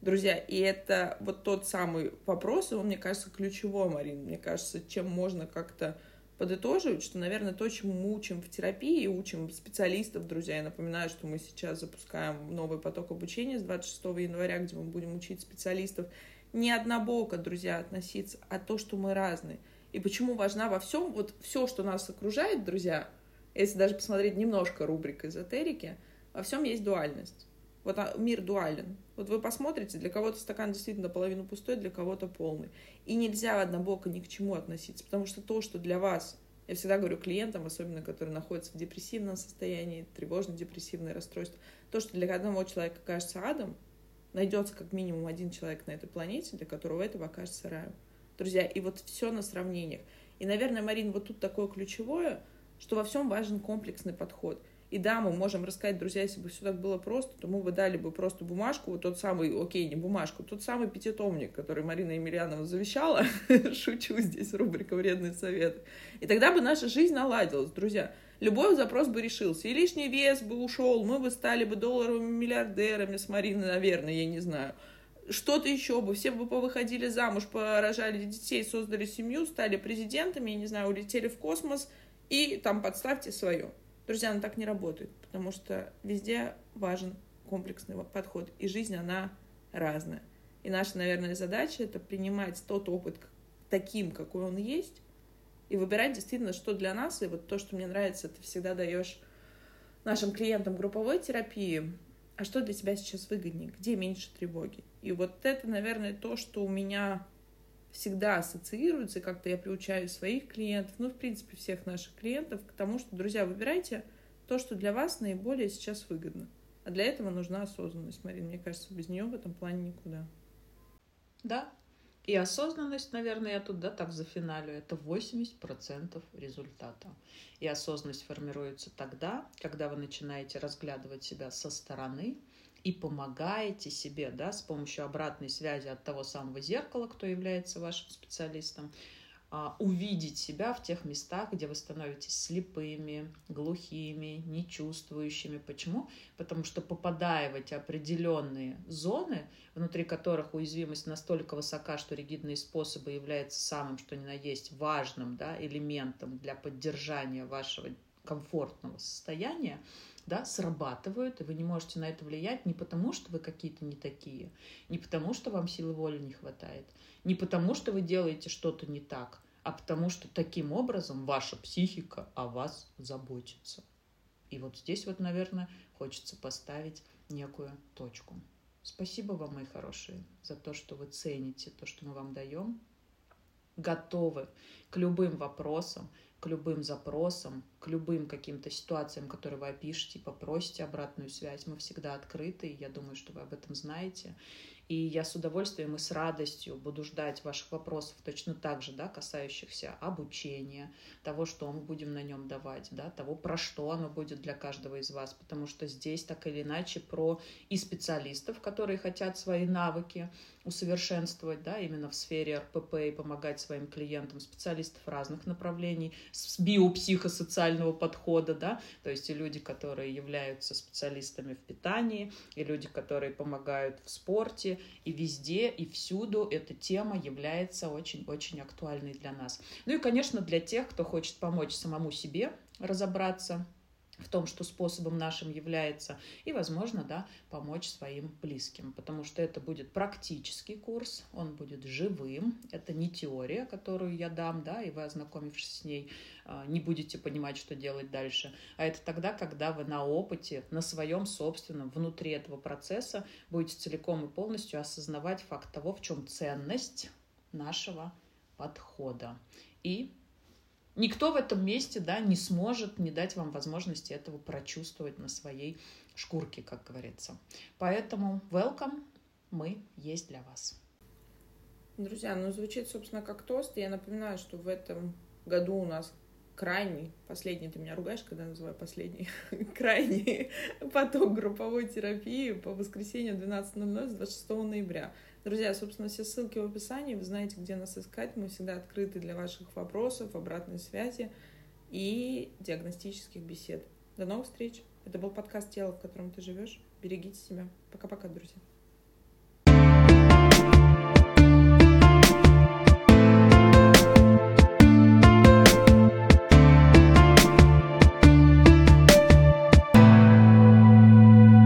друзья, и это вот тот самый вопрос, и он, мне кажется, ключевой, Марина, мне кажется, чем можно как-то подытоживать, что, наверное, то, чему мы учим в терапии, учим специалистов, друзья, я напоминаю, что мы сейчас запускаем новый поток обучения с 26 января, где мы будем учить специалистов не однобоко, друзья, относиться, а то, что мы разные. И почему важна во всем, вот все, что нас окружает, друзья, если даже посмотреть немножко рубрик эзотерики, во всем есть дуальность. Вот а, мир дуален. Вот вы посмотрите, для кого-то стакан действительно наполовину пустой, для кого-то полный. И нельзя однобоко ни к чему относиться, потому что то, что для вас, я всегда говорю клиентам, особенно которые находятся в депрессивном состоянии, тревожно-депрессивное расстройство, то, что для одного человека кажется адом, найдется как минимум один человек на этой планете, для которого этого окажется раем. Друзья, и вот все на сравнениях. И, наверное, Марин, вот тут такое ключевое, что во всем важен комплексный подход – и да, мы можем рассказать, друзья, если бы все так было просто, то мы бы дали бы просто бумажку, вот тот самый, окей, не бумажку, тот самый пятитомник, который Марина Емельянова завещала, шучу здесь, рубрика «Вредные советы». И тогда бы наша жизнь наладилась, друзья. Любой запрос бы решился, и лишний вес бы ушел, мы бы стали бы долларовыми миллиардерами с Мариной, наверное, я не знаю что-то еще бы, все бы повыходили замуж, порожали детей, создали семью, стали президентами, я не знаю, улетели в космос, и там подставьте свое. Друзья, она так не работает, потому что везде важен комплексный подход, и жизнь, она разная. И наша, наверное, задача — это принимать тот опыт таким, какой он есть, И выбирать действительно, что для нас. И вот то, что мне нравится, ты всегда даешь нашим клиентам групповой терапии, а что для тебя сейчас выгоднее, где меньше тревоги. И вот это, наверное, то, что у меня всегда ассоциируется, как-то я приучаю своих клиентов, ну, в принципе, всех наших клиентов к тому, что, друзья, выбирайте то, что для вас наиболее сейчас выгодно. А для этого нужна осознанность, Марина. Мне кажется, без нее в этом плане никуда. Да. И осознанность, наверное, я тут, да, так за финалю, это 80% результата. И осознанность формируется тогда, когда вы начинаете разглядывать себя со стороны, и помогаете себе да, с помощью обратной связи от того самого зеркала, кто является вашим специалистом, а, увидеть себя в тех местах, где вы становитесь слепыми, глухими, нечувствующими. Почему? Потому что попадая в эти определенные зоны, внутри которых уязвимость настолько высока, что ригидные способы являются самым, что ни на есть, важным да, элементом для поддержания вашего комфортного состояния, да, срабатывают, и вы не можете на это влиять не потому, что вы какие-то не такие, не потому, что вам силы воли не хватает, не потому, что вы делаете что-то не так, а потому, что таким образом ваша психика о вас заботится. И вот здесь вот, наверное, хочется поставить некую точку. Спасибо вам, мои хорошие, за то, что вы цените то, что мы вам даем, готовы к любым вопросам, к любым запросам, к любым каким-то ситуациям, которые вы опишете, попросите обратную связь. Мы всегда открыты, и я думаю, что вы об этом знаете. И я с удовольствием и с радостью буду ждать ваших вопросов точно так же, да, касающихся обучения, того, что мы будем на нем давать, да, того, про что оно будет для каждого из вас, потому что здесь так или иначе про и специалистов, которые хотят свои навыки усовершенствовать, да, именно в сфере РПП и помогать своим клиентам, специалистов разных направлений, с биопсихосоциального подхода, да, то есть и люди, которые являются специалистами в питании, и люди, которые помогают в спорте, и везде, и всюду эта тема является очень-очень актуальной для нас. Ну и, конечно, для тех, кто хочет помочь самому себе разобраться в том, что способом нашим является, и, возможно, да, помочь своим близким, потому что это будет практический курс, он будет живым, это не теория, которую я дам, да, и вы, ознакомившись с ней, а, не будете понимать, что делать дальше, а это тогда, когда вы на опыте, на своем собственном, внутри этого процесса будете целиком и полностью осознавать факт того, в чем ценность нашего подхода. И Никто в этом месте да, не сможет не дать вам возможности этого прочувствовать на своей шкурке, как говорится. Поэтому welcome, мы есть для вас. Друзья, ну звучит, собственно, как тост. Я напоминаю, что в этом году у нас крайний, последний, ты меня ругаешь, когда я называю последний, крайний поток групповой терапии по воскресенью 12.00 с 26 ноября. Друзья, собственно, все ссылки в описании. Вы знаете, где нас искать. Мы всегда открыты для ваших вопросов, обратной связи и диагностических бесед. До новых встреч. Это был подкаст «Тело, в котором ты живешь». Берегите себя. Пока-пока, друзья.